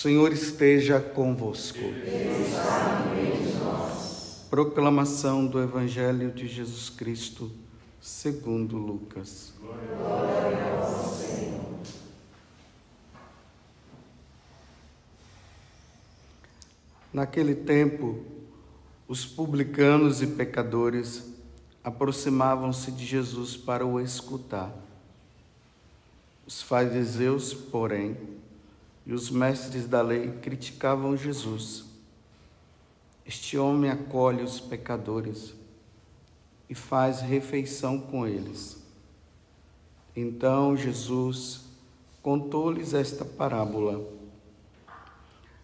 Senhor esteja convosco. Proclamação do Evangelho de Jesus Cristo, segundo Lucas. Glória a Senhor. Naquele tempo, os publicanos e pecadores aproximavam-se de Jesus para o escutar. Os fariseus, porém, e os mestres da lei criticavam Jesus. Este homem acolhe os pecadores e faz refeição com eles. Então Jesus contou-lhes esta parábola.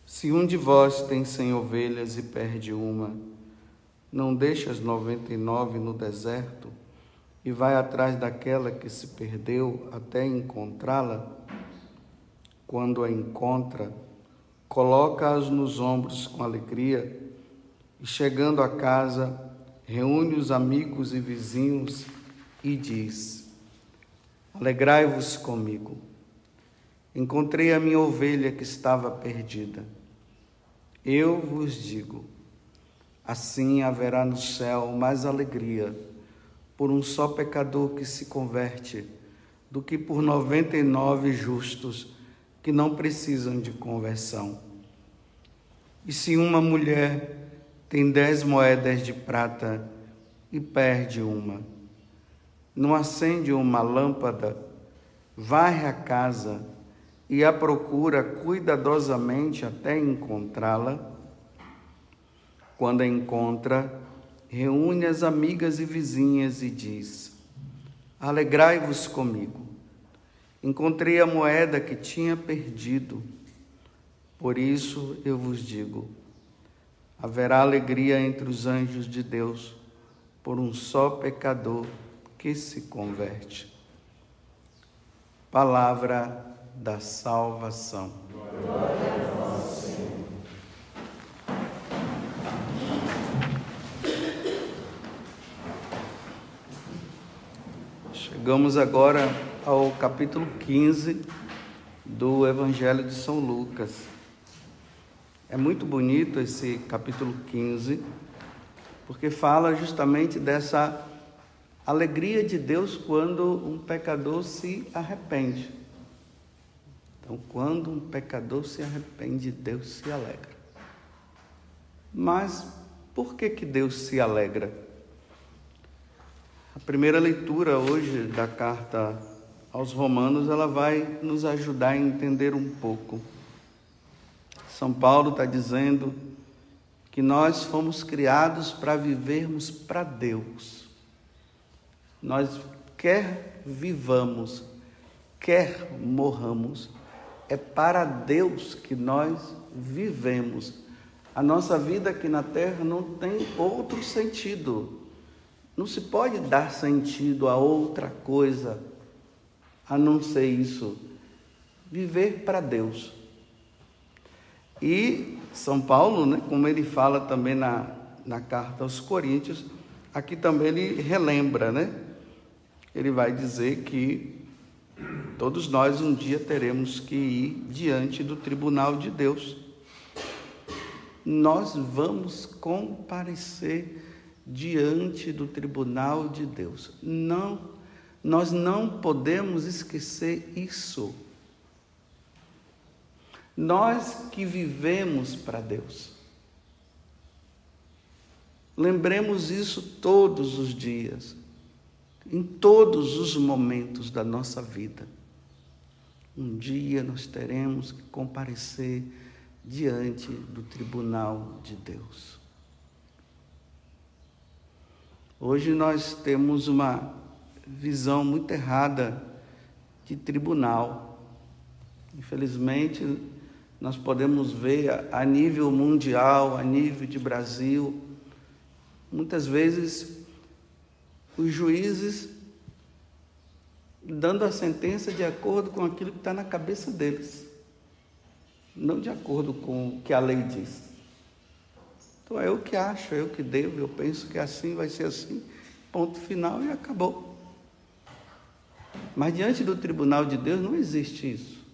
Se um de vós tem cem ovelhas e perde uma, não deixa as noventa e nove no deserto e vai atrás daquela que se perdeu até encontrá-la? Quando a encontra, coloca-as nos ombros com alegria e, chegando a casa, reúne os amigos e vizinhos e diz: Alegrai-vos comigo. Encontrei a minha ovelha que estava perdida. Eu vos digo: assim haverá no céu mais alegria por um só pecador que se converte do que por noventa e nove justos que não precisam de conversão. E se uma mulher tem dez moedas de prata e perde uma, não acende uma lâmpada, varre a casa e a procura cuidadosamente até encontrá-la? Quando a encontra, reúne as amigas e vizinhas e diz: Alegrai-vos comigo encontrei a moeda que tinha perdido. Por isso eu vos digo: haverá alegria entre os anjos de Deus por um só pecador que se converte. Palavra da salvação. Glória a vós, Senhor. Chegamos agora ao capítulo 15 do Evangelho de São Lucas. É muito bonito esse capítulo 15, porque fala justamente dessa alegria de Deus quando um pecador se arrepende. Então, quando um pecador se arrepende, Deus se alegra. Mas por que que Deus se alegra? A primeira leitura hoje da carta aos Romanos, ela vai nos ajudar a entender um pouco. São Paulo está dizendo que nós fomos criados para vivermos para Deus. Nós, quer vivamos, quer morramos, é para Deus que nós vivemos. A nossa vida aqui na terra não tem outro sentido. Não se pode dar sentido a outra coisa a não ser isso, viver para Deus. E São Paulo, né, como ele fala também na, na carta aos Coríntios, aqui também ele relembra, né? Ele vai dizer que todos nós um dia teremos que ir diante do tribunal de Deus. Nós vamos comparecer diante do tribunal de Deus. Não nós não podemos esquecer isso. Nós que vivemos para Deus. Lembremos isso todos os dias, em todos os momentos da nossa vida. Um dia nós teremos que comparecer diante do tribunal de Deus. Hoje nós temos uma visão muito errada de tribunal. Infelizmente, nós podemos ver a nível mundial, a nível de Brasil, muitas vezes os juízes dando a sentença de acordo com aquilo que está na cabeça deles, não de acordo com o que a lei diz. Então é eu que acho, é eu que devo, eu penso que assim vai ser assim, ponto final e acabou. Mas diante do tribunal de Deus não existe isso.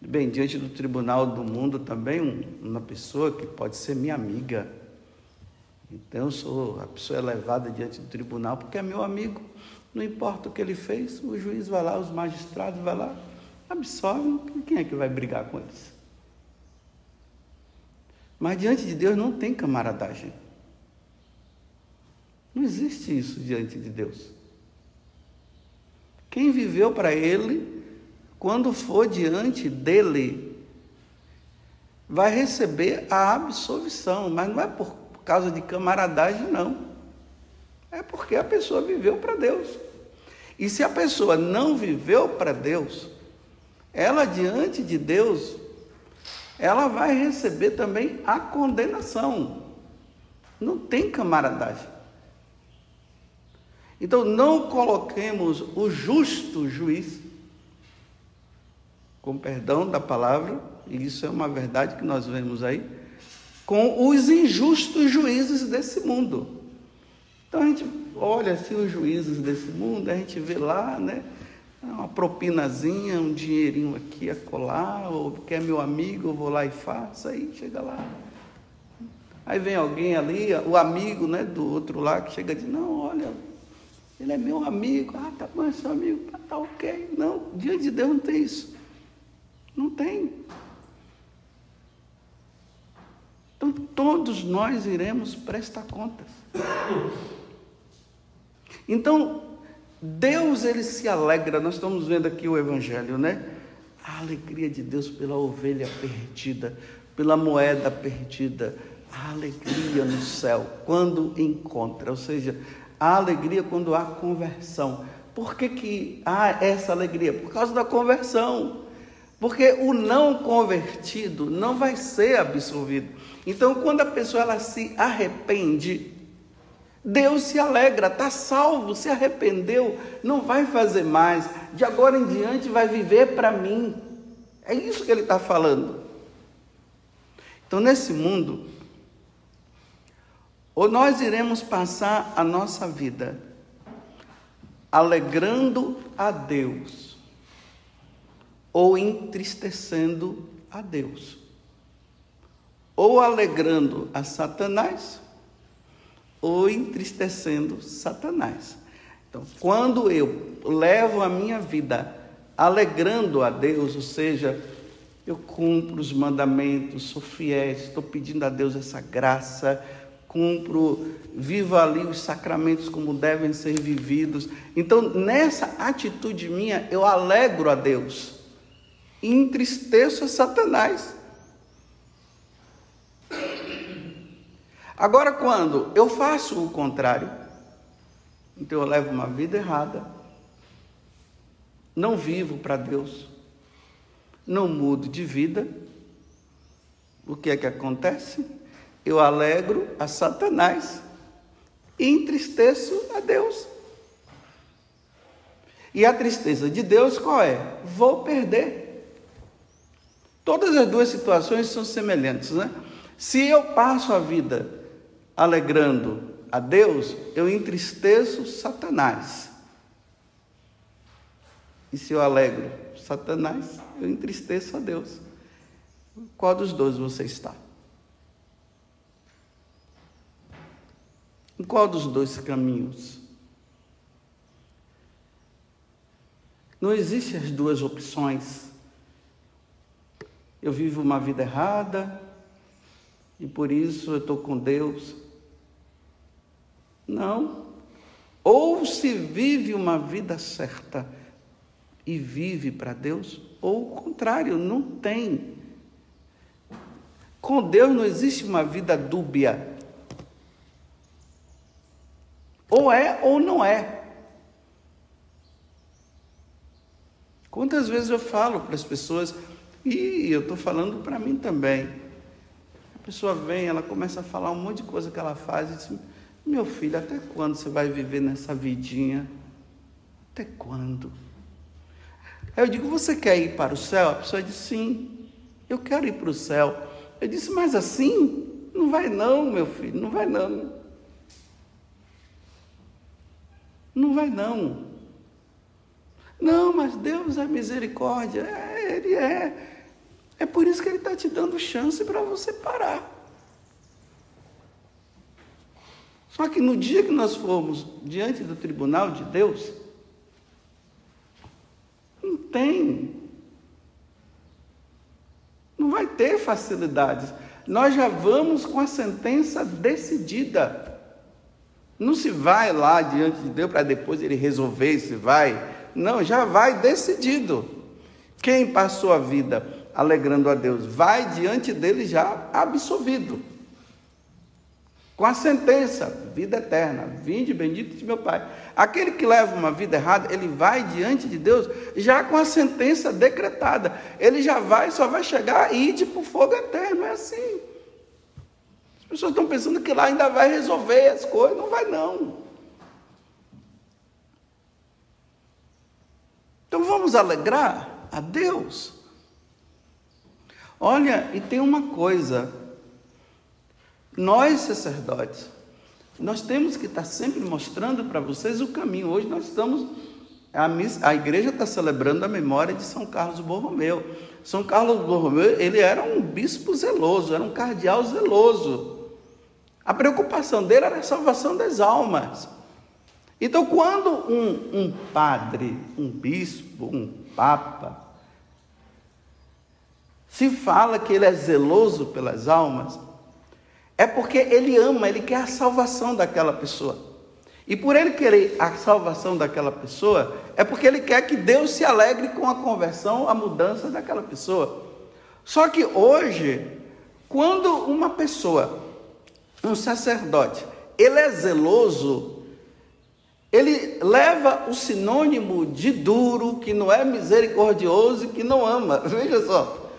Bem, diante do tribunal do mundo também, uma pessoa que pode ser minha amiga. Então, eu sou a pessoa é levada diante do tribunal porque é meu amigo. Não importa o que ele fez, o juiz vai lá, os magistrados vai lá, absolve. Quem é que vai brigar com eles? Mas diante de Deus não tem camaradagem. Não existe isso diante de Deus. Quem viveu para Ele, quando for diante dele, vai receber a absolvição, mas não é por causa de camaradagem, não. É porque a pessoa viveu para Deus. E se a pessoa não viveu para Deus, ela diante de Deus, ela vai receber também a condenação. Não tem camaradagem. Então não coloquemos o justo juiz, com perdão da palavra, e isso é uma verdade que nós vemos aí, com os injustos juízes desse mundo. Então a gente olha assim os juízes desse mundo, a gente vê lá, né? Uma propinazinha, um dinheirinho aqui a colar, ou quer meu amigo, eu vou lá e faço, aí chega lá. Aí vem alguém ali, o amigo né, do outro lá, que chega e diz, não, olha, ele é meu amigo. Ah, tá bom, é seu amigo. Tá, tá ok. Não, diante de Deus não tem isso. Não tem. Então todos nós iremos prestar contas. Então, Deus ele se alegra, nós estamos vendo aqui o evangelho, né? A alegria de Deus pela ovelha perdida, pela moeda perdida, a alegria no céu quando encontra, ou seja, Há alegria quando há conversão. Por que, que há essa alegria? Por causa da conversão. Porque o não convertido não vai ser absolvido. Então, quando a pessoa ela se arrepende, Deus se alegra, está salvo, se arrependeu, não vai fazer mais, de agora em diante vai viver para mim. É isso que ele está falando. Então, nesse mundo, ou nós iremos passar a nossa vida alegrando a Deus ou entristecendo a Deus, ou alegrando a Satanás ou entristecendo Satanás. Então, quando eu levo a minha vida alegrando a Deus, ou seja, eu cumpro os mandamentos, sou fiel, estou pedindo a Deus essa graça, cumpro, vivo ali os sacramentos como devem ser vividos. Então, nessa atitude minha, eu alegro a Deus e entristeço a Satanás. Agora, quando eu faço o contrário, então eu levo uma vida errada, não vivo para Deus, não mudo de vida, o que é que acontece? Eu alegro a Satanás e entristeço a Deus. E a tristeza de Deus qual é? Vou perder. Todas as duas situações são semelhantes, né? Se eu passo a vida alegrando a Deus, eu entristeço Satanás. E se eu alegro Satanás, eu entristeço a Deus. Qual dos dois você está? Em qual dos dois caminhos? Não existem as duas opções. Eu vivo uma vida errada e por isso eu estou com Deus. Não. Ou se vive uma vida certa e vive para Deus, ou o contrário, não tem. Com Deus não existe uma vida dúbia. Ou é ou não é. Quantas vezes eu falo para as pessoas, e eu estou falando para mim também. A pessoa vem, ela começa a falar um monte de coisa que ela faz e diz: Meu filho, até quando você vai viver nessa vidinha? Até quando? Aí eu digo: Você quer ir para o céu? A pessoa diz: Sim, eu quero ir para o céu. Eu disse: Mas assim? Não vai não, meu filho, não vai não. Não vai não. Não, mas Deus é misericórdia. É, Ele é. É por isso que ele está te dando chance para você parar. Só que no dia que nós formos diante do tribunal de Deus, não tem. Não vai ter facilidades. Nós já vamos com a sentença decidida. Não se vai lá diante de Deus para depois ele resolver se vai. Não, já vai decidido. Quem passou a vida alegrando a Deus vai diante dele já absolvido com a sentença, vida eterna, vinde bendito de meu Pai. Aquele que leva uma vida errada, ele vai diante de Deus já com a sentença decretada. Ele já vai, só vai chegar e ir para o fogo eterno, é assim. As pessoas estão pensando que lá ainda vai resolver as coisas, não vai não. Então vamos alegrar a Deus. Olha, e tem uma coisa, nós, sacerdotes, nós temos que estar sempre mostrando para vocês o caminho. Hoje nós estamos, a, a igreja está celebrando a memória de São Carlos Borromeu. São Carlos Borromeu, ele era um bispo zeloso, era um cardeal zeloso. A preocupação dele era a salvação das almas. Então, quando um, um padre, um bispo, um papa, se fala que ele é zeloso pelas almas, é porque ele ama, ele quer a salvação daquela pessoa. E por ele querer a salvação daquela pessoa, é porque ele quer que Deus se alegre com a conversão, a mudança daquela pessoa. Só que hoje, quando uma pessoa, um sacerdote, ele é zeloso, ele leva o sinônimo de duro, que não é misericordioso e que não ama. Veja só.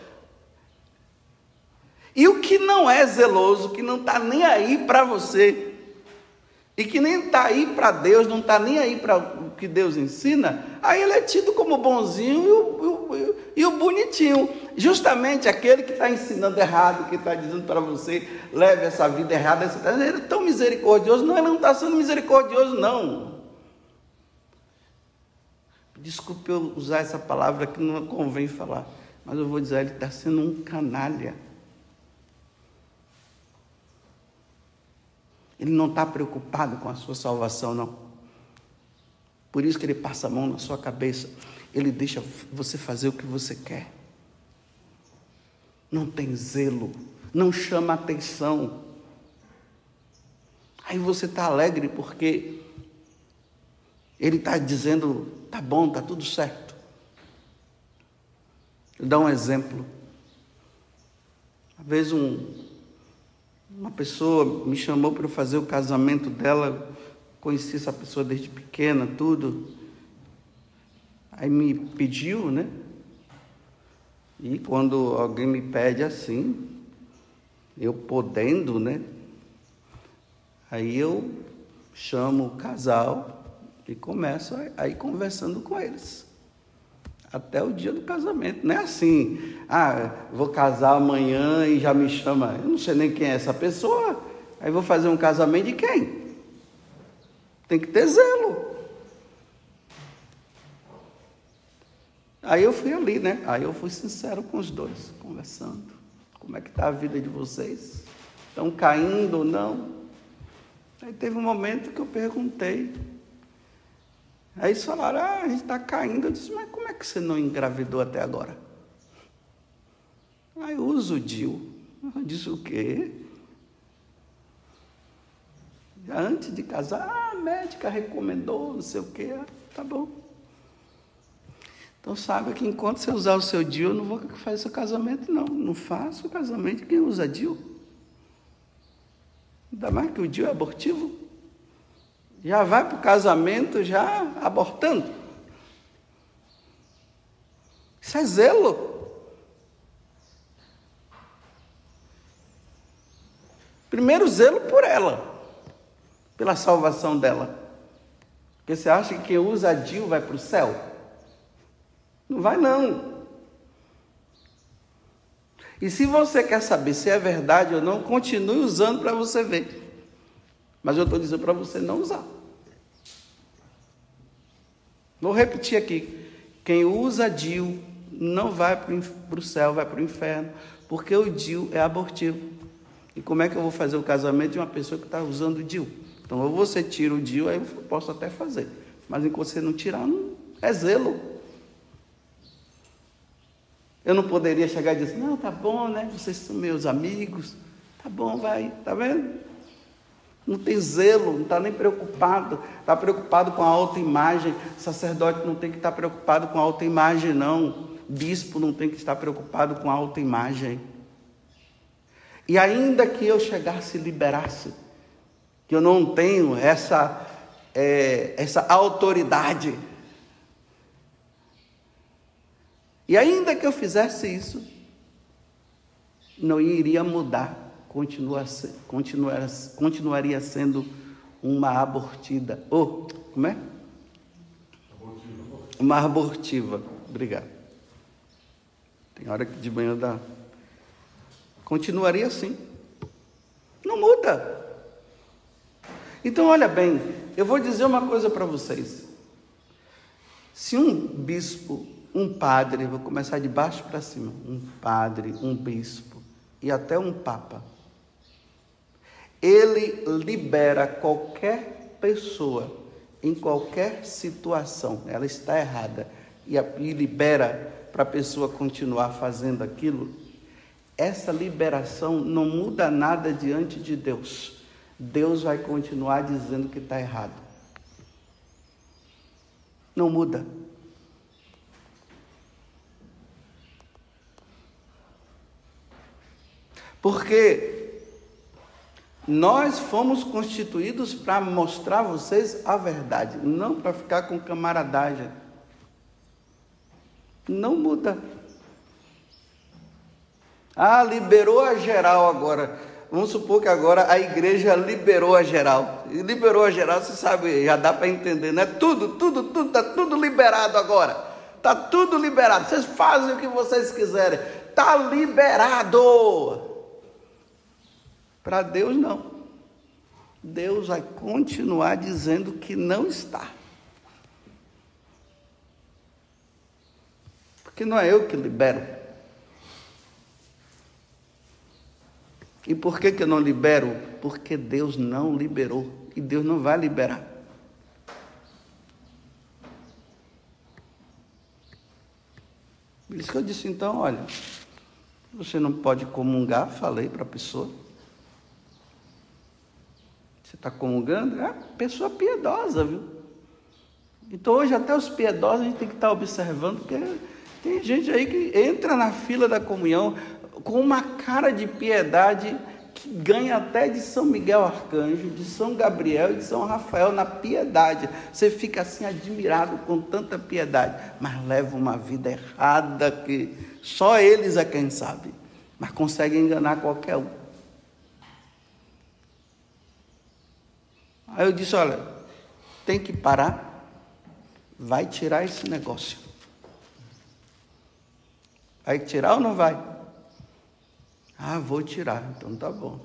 E o que não é zeloso, que não está nem aí para você, e que nem está aí para Deus, não está nem aí para o que Deus ensina, aí ele é tido como bonzinho e o, e o, bonitinho. Justamente aquele que está ensinando errado, que está dizendo para você, leve essa vida errada, ele é tão misericordioso. Não, ele não está sendo misericordioso, não. Desculpe eu usar essa palavra que não convém falar, mas eu vou dizer, ele está sendo um canalha. Ele não está preocupado com a sua salvação, não. Por isso que ele passa a mão na sua cabeça. Ele deixa você fazer o que você quer. Não tem zelo, não chama atenção. Aí você está alegre porque ele está dizendo: tá bom, tá tudo certo. Eu dar um exemplo. Às vezes um, uma pessoa me chamou para fazer o casamento dela, conheci essa pessoa desde pequena, tudo. Aí me pediu, né? E quando alguém me pede assim, eu podendo, né? Aí eu chamo o casal e começo a ir conversando com eles até o dia do casamento. Não é assim, ah, vou casar amanhã e já me chama, eu não sei nem quem é essa pessoa, aí vou fazer um casamento de quem? Tem que ter zelo. Aí eu fui ali, né? Aí eu fui sincero com os dois, conversando. Como é que está a vida de vocês? Estão caindo ou não? Aí teve um momento que eu perguntei, Aí eles falaram, ah, a gente está caindo. Eu disse, mas como é que você não engravidou até agora? Aí eu uso o DIL. Eu disse, o quê? Antes de casar, ah, a médica recomendou, não sei o quê. Ah, tá bom. Então saiba que enquanto você usar o seu DIL, eu não vou fazer seu casamento, não. Não faço o casamento quem usa DIL. Ainda mais que o DIL é abortivo já vai para o casamento já abortando. Isso é zelo. Primeiro, zelo por ela, pela salvação dela. Porque você acha que quem usa a DIL vai para o céu? Não vai, não. E se você quer saber se é verdade ou não, continue usando para você ver. Mas eu estou dizendo para você não usar. Vou repetir aqui. Quem usa DIL não vai para o céu, vai para o inferno, porque o DIU é abortivo. E como é que eu vou fazer o casamento de uma pessoa que está usando o DIU? Então, ou você tira o DIU, aí eu posso até fazer. Mas enquanto você não tirar, não, é zelo. Eu não poderia chegar e dizer, não, tá bom, né? Vocês são meus amigos. Tá bom, vai, tá vendo? Não tem zelo, não está nem preocupado, está preocupado com a autoimagem. Sacerdote não tem que estar preocupado com a autoimagem, não. Bispo não tem que estar preocupado com a autoimagem. E ainda que eu chegasse e liberasse, que eu não tenho essa, é, essa autoridade, e ainda que eu fizesse isso, não iria mudar continua, continua, continuaria sendo uma abortida. Oh, como é? Uma abortiva. Obrigado. Tem hora que de manhã dá. Continuaria assim. Não muda. Então, olha bem, eu vou dizer uma coisa para vocês. Se um bispo, um padre, vou começar de baixo para cima, um padre, um bispo e até um papa, ele libera qualquer pessoa em qualquer situação, ela está errada, e, libera para a pessoa continuar fazendo aquilo, essa liberação não muda nada diante de Deus. Deus vai continuar dizendo que está errado. Não muda. Porque nós fomos constituídos para mostrar a vocês a verdade, não para ficar com camaradagem. Não muda. Ah, liberou a geral agora. Vamos supor que agora a igreja liberou a geral. E liberou a geral, você sabe, já dá para entender, né? Tudo, tudo, tudo, está tudo liberado agora. Está tudo liberado. Vocês fazem o que vocês quiserem. Está liberado. Para Deus, não. Deus vai continuar dizendo que não está. Porque não é eu que libero. E por que, que eu não libero? Porque Deus não liberou. E Deus não vai liberar. Por isso que eu disse então, olha, você não pode comungar, falei para a pessoa. Você está comungando? É pessoa piedosa, viu? Então hoje até os piedosos a gente tem que estar tá observando, porque tem gente aí que entra na fila da comunhão com uma cara de piedade que ganha até de São Miguel Arcanjo, de São Gabriel e de São Rafael na piedade. Você fica assim admirado com tanta piedade, mas leva uma vida errada que só eles é quem sabe, mas consegue enganar qualquer um. Aí eu disse: olha, tem que parar, vai tirar esse negócio. Vai tirar ou não vai? Ah, vou tirar, então tá bom.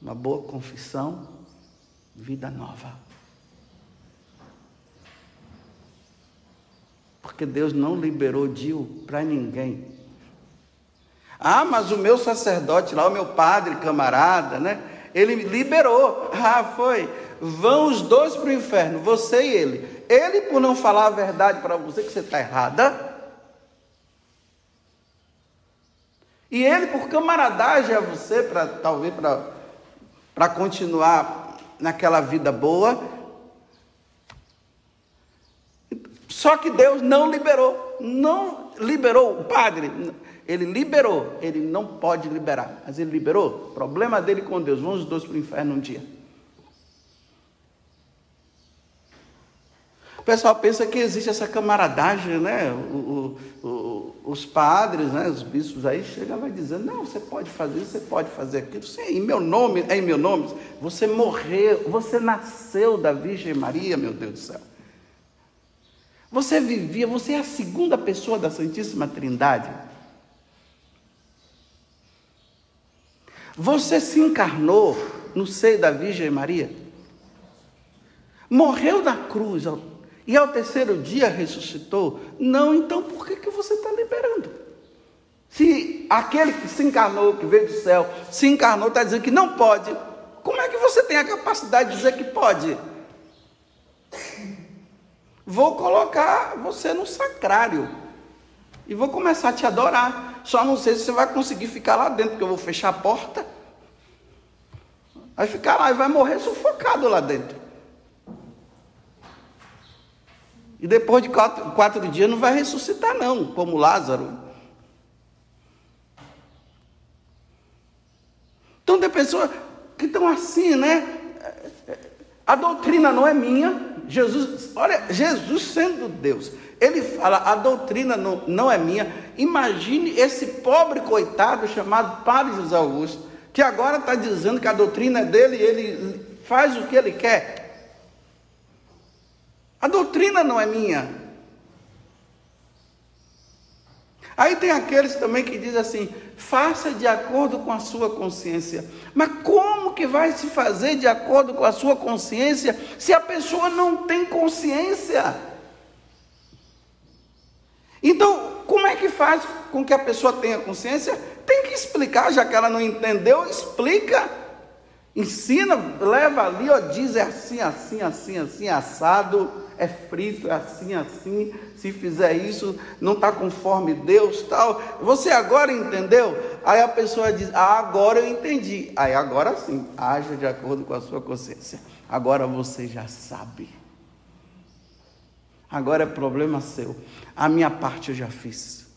Uma boa confissão, vida nova. Porque Deus não liberou Dio para ninguém. Ah, mas o meu sacerdote lá, o meu padre, camarada, né? Ele liberou. Ah, foi. Vão os dois para o inferno, você e ele. Ele, por não falar a verdade para você que você está errada. E ele, por camaradagem a você, para talvez para continuar naquela vida boa. Só que Deus não liberou. Não liberou o padre. Ele liberou, ele não pode liberar, mas ele liberou. Problema dele com Deus. Vamos os dois para o inferno um dia. O pessoal pensa que existe essa camaradagem, né? O, o, o, os padres, né? os bispos aí chegam e vai dizendo, não, você pode fazer isso, você pode fazer aquilo. Sim, em meu nome, é em meu nome. Você morreu, você nasceu da Virgem Maria, meu Deus do céu. Você vivia, você é a segunda pessoa da Santíssima Trindade. Você se encarnou no seio da Virgem Maria, morreu na cruz e ao terceiro dia ressuscitou? Não, então por que, que você está liberando? Se aquele que se encarnou, que veio do céu, se encarnou, está dizendo que não pode, como é que você tem a capacidade de dizer que pode? Vou colocar você no sacrário e vou começar a te adorar. Só não sei se você vai conseguir ficar lá dentro, porque eu vou fechar a porta. Vai ficar lá e vai morrer sufocado lá dentro. E depois de quatro, quatro dias não vai ressuscitar, não, como Lázaro. Então tem pessoas que estão assim, né? A doutrina não é minha. Jesus, olha, Jesus sendo Deus, ele fala: a doutrina não, não é minha. Imagine esse pobre coitado chamado Padre José Augusto, que agora está dizendo que a doutrina é dele e ele faz o que ele quer. A doutrina não é minha. Aí tem aqueles também que dizem assim: faça de acordo com a sua consciência. Mas como que vai se fazer de acordo com a sua consciência se a pessoa não tem consciência? Então, como é que faz com que a pessoa tenha consciência? Tem que explicar, já que ela não entendeu, explica. Ensina, leva ali, ó, diz é assim, assim, assim, assim, assado, é frito, é assim, assim. Se fizer isso, não está conforme Deus, tal. Você agora entendeu? Aí a pessoa diz: ah, agora eu entendi. Aí agora sim, haja de acordo com a sua consciência. Agora você já sabe. Agora é problema seu. A minha parte eu já fiz.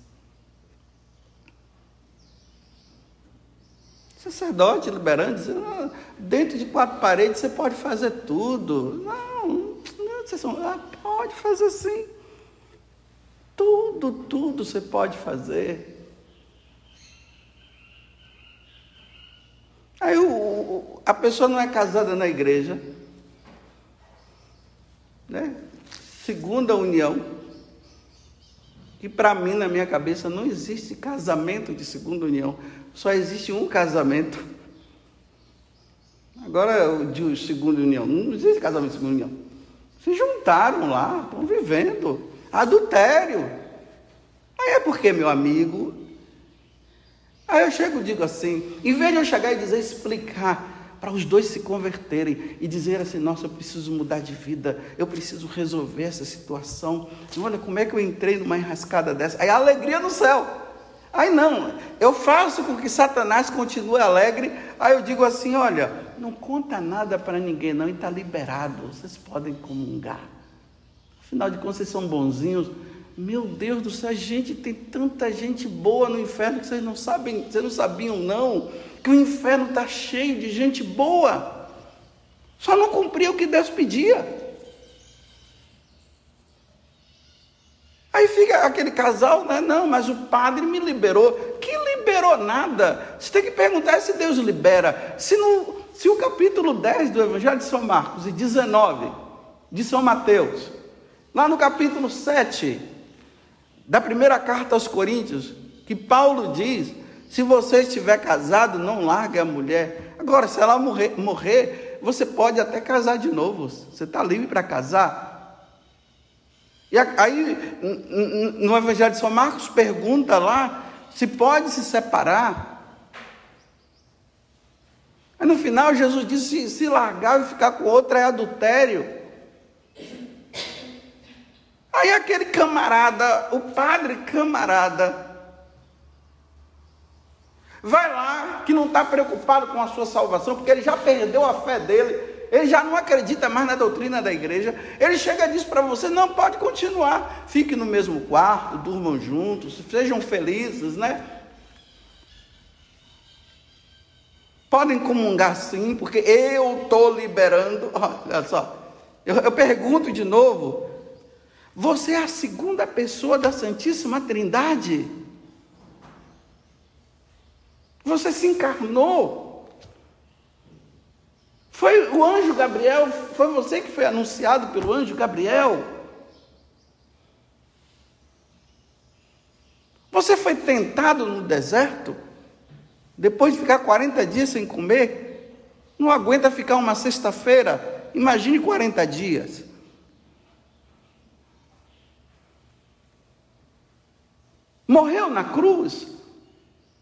Sacerdote liberando, dizendo, ah, dentro de quatro paredes você pode fazer tudo. Não, não vocês são, ah, pode fazer sim. Tudo, tudo você pode fazer. Aí o, a pessoa não é casada na igreja, né? Segunda união, que para mim, na minha cabeça, não existe casamento de segunda união só existe um casamento. Agora, o de segunda união, não existe casamento de segunda união. Se juntaram lá, estão vivendo. Adultério. Aí é porque, meu amigo. Aí eu chego e digo assim, em vez de eu chegar e dizer, explicar, para os dois se converterem e dizer assim: nossa, eu preciso mudar de vida, eu preciso resolver essa situação. Olha como é que eu entrei numa enrascada dessa. Aí a alegria no céu. Aí não, eu faço com que Satanás continue alegre. Aí eu digo assim: olha, não conta nada para ninguém, não, e está liberado, vocês podem comungar. Afinal de contas, vocês são bonzinhos. Meu Deus do céu, gente, tem tanta gente boa no inferno que vocês não sabem, vocês não sabiam, não, que o inferno está cheio de gente boa. Só não cumpria o que Deus pedia. Aí fica aquele casal, né? Não, mas o padre me liberou. Que liberou nada? Você tem que perguntar se Deus libera. Se, no, se o capítulo 10 do Evangelho de São Marcos e 19 de São Mateus, lá no capítulo 7 da primeira carta aos Coríntios, que Paulo diz: se você estiver casado, não largue a mulher. Agora, se ela morrer, morrer você pode até casar de novo. Você está livre para casar. E aí, no Evangelho de São Marcos, pergunta lá se pode se separar. Aí no final, Jesus disse: se, largar e ficar com outra é adultério. Aí aquele camarada, o padre camarada, vai lá, que não está preocupado com a sua salvação, porque ele já perdeu a fé dele, ele já não acredita mais na doutrina da igreja, ele chega e diz para você: não pode continuar, fique no mesmo quarto, durmam juntos, sejam felizes, né? Podem comungar sim, porque eu estou liberando. Olha só, eu, eu pergunto de novo: você é a segunda pessoa da Santíssima Trindade? Você se encarnou foi o anjo Gabriel, foi você que foi anunciado pelo anjo Gabriel? Você foi tentado no deserto? Depois de ficar 40 dias sem comer? Não aguenta ficar uma sexta-feira? Imagine 40 dias. Morreu na cruz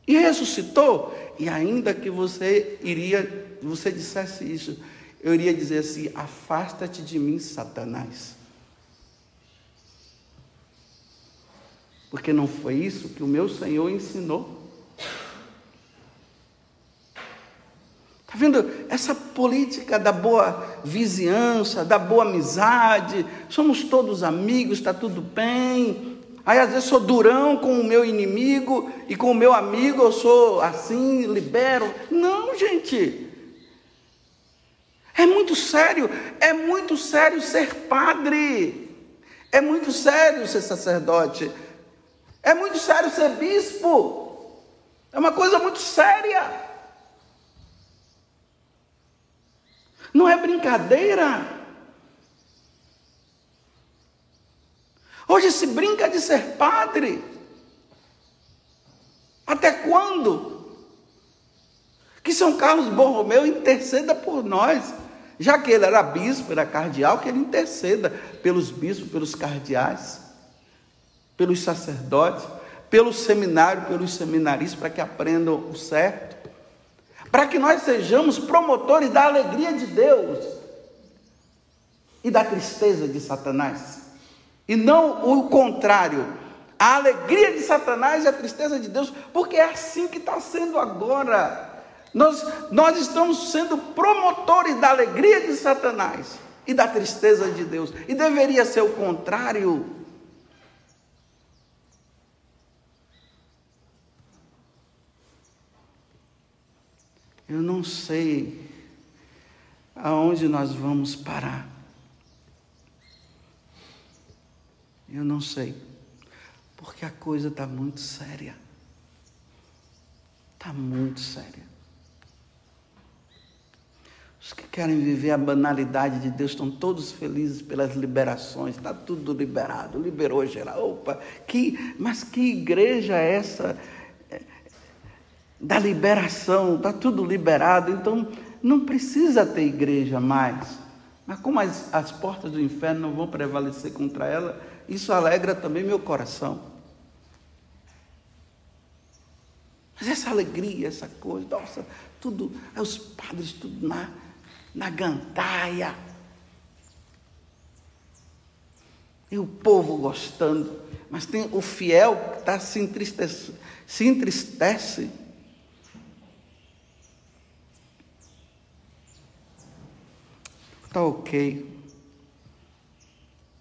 e ressuscitou, e ainda que você iria você dissesse isso, eu iria dizer assim: afasta-te de mim, Satanás. Porque não foi isso que o meu Senhor ensinou. Está vendo? Essa política da boa vizinhança, da boa amizade, somos todos amigos, está tudo bem. Aí às vezes sou durão com o meu inimigo e com o meu amigo eu sou assim, libero. Não, gente. É muito sério, é muito sério ser padre. É muito sério ser sacerdote. É muito sério ser bispo. É uma coisa muito séria. Não é brincadeira. Hoje se brinca de ser padre. Até quando? Que São Carlos Borromeu interceda por nós, já que ele era bispo, era cardeal, que ele interceda pelos bispos, pelos cardeais pelos sacerdotes, pelo seminário, pelos seminaristas, para que aprendam o certo, para que nós sejamos promotores da alegria de Deus e da tristeza de Satanás, e não o contrário, a alegria de Satanás e a tristeza de Deus, porque é assim que está sendo agora. Nós, nós estamos sendo promotores da alegria de Satanás e da tristeza de Deus, e deveria ser o contrário. Eu não sei aonde nós vamos parar. Eu não sei. Porque a coisa está muito séria. Está muito séria. Os que querem viver a banalidade de Deus estão todos felizes pelas liberações, está tudo liberado, liberou geral. Opa, que, mas que igreja é essa? da liberação, está tudo liberado, então não precisa ter igreja mais. Mas como as, as portas do inferno não vão prevalecer contra ela, isso alegra também meu coração. Mas essa alegria, essa coisa, nossa, tudo, é os padres tudo na, na gandaia. E o povo gostando. Mas tem o fiel que está se entristece, se entristece Está ok.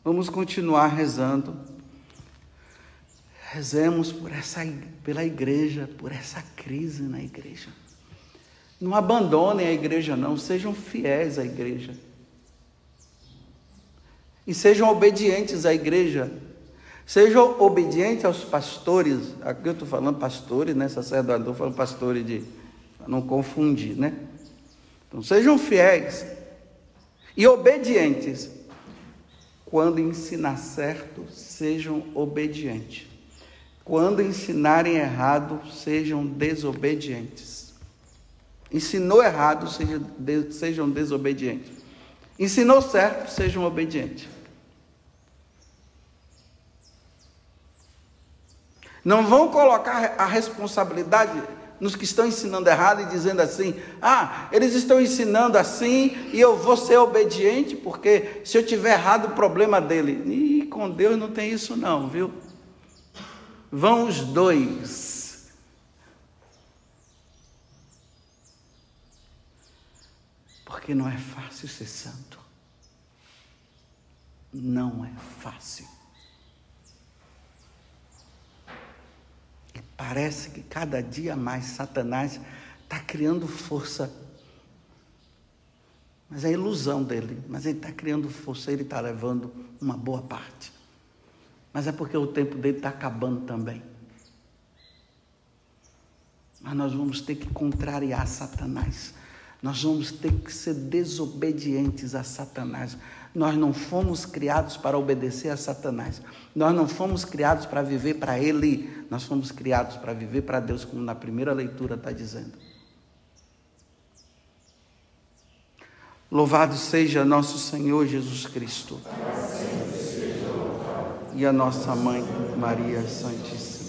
Vamos continuar rezando. Rezemos por essa, pela igreja, por essa crise na igreja. Não abandonem a igreja, não. Sejam fiéis à igreja. E sejam obedientes à igreja. Sejam obedientes aos pastores. Aqui eu estou falando pastores, né? Sacerdote, estou falando pastores de. Não confundir, né? Então sejam fiéis e obedientes. Quando ensinar certo, sejam obedientes. Quando ensinarem errado, sejam desobedientes. Ensinou errado, sejam desobedientes. Ensinou certo, sejam obedientes. Não vão colocar a responsabilidade nos que estão ensinando errado e dizendo assim: ah, eles estão ensinando assim e eu vou ser obediente, porque se eu tiver errado, o problema dele. E com Deus não tem isso, não, viu? Vão os dois. Porque não é fácil ser santo. Não é fácil. Parece que cada dia mais Satanás está criando força. Mas é ilusão dele. Mas ele está criando força, ele está levando uma boa parte. Mas é porque o tempo dele está acabando também. Mas nós vamos ter que contrariar Satanás. Nós vamos ter que ser desobedientes a Satanás. Nós não fomos criados para obedecer a Satanás. Nós não fomos criados para viver para ele. Nós fomos criados para viver para Deus, como na primeira leitura está dizendo. Louvado seja nosso Senhor Jesus Cristo. E a nossa mãe Maria Santíssima.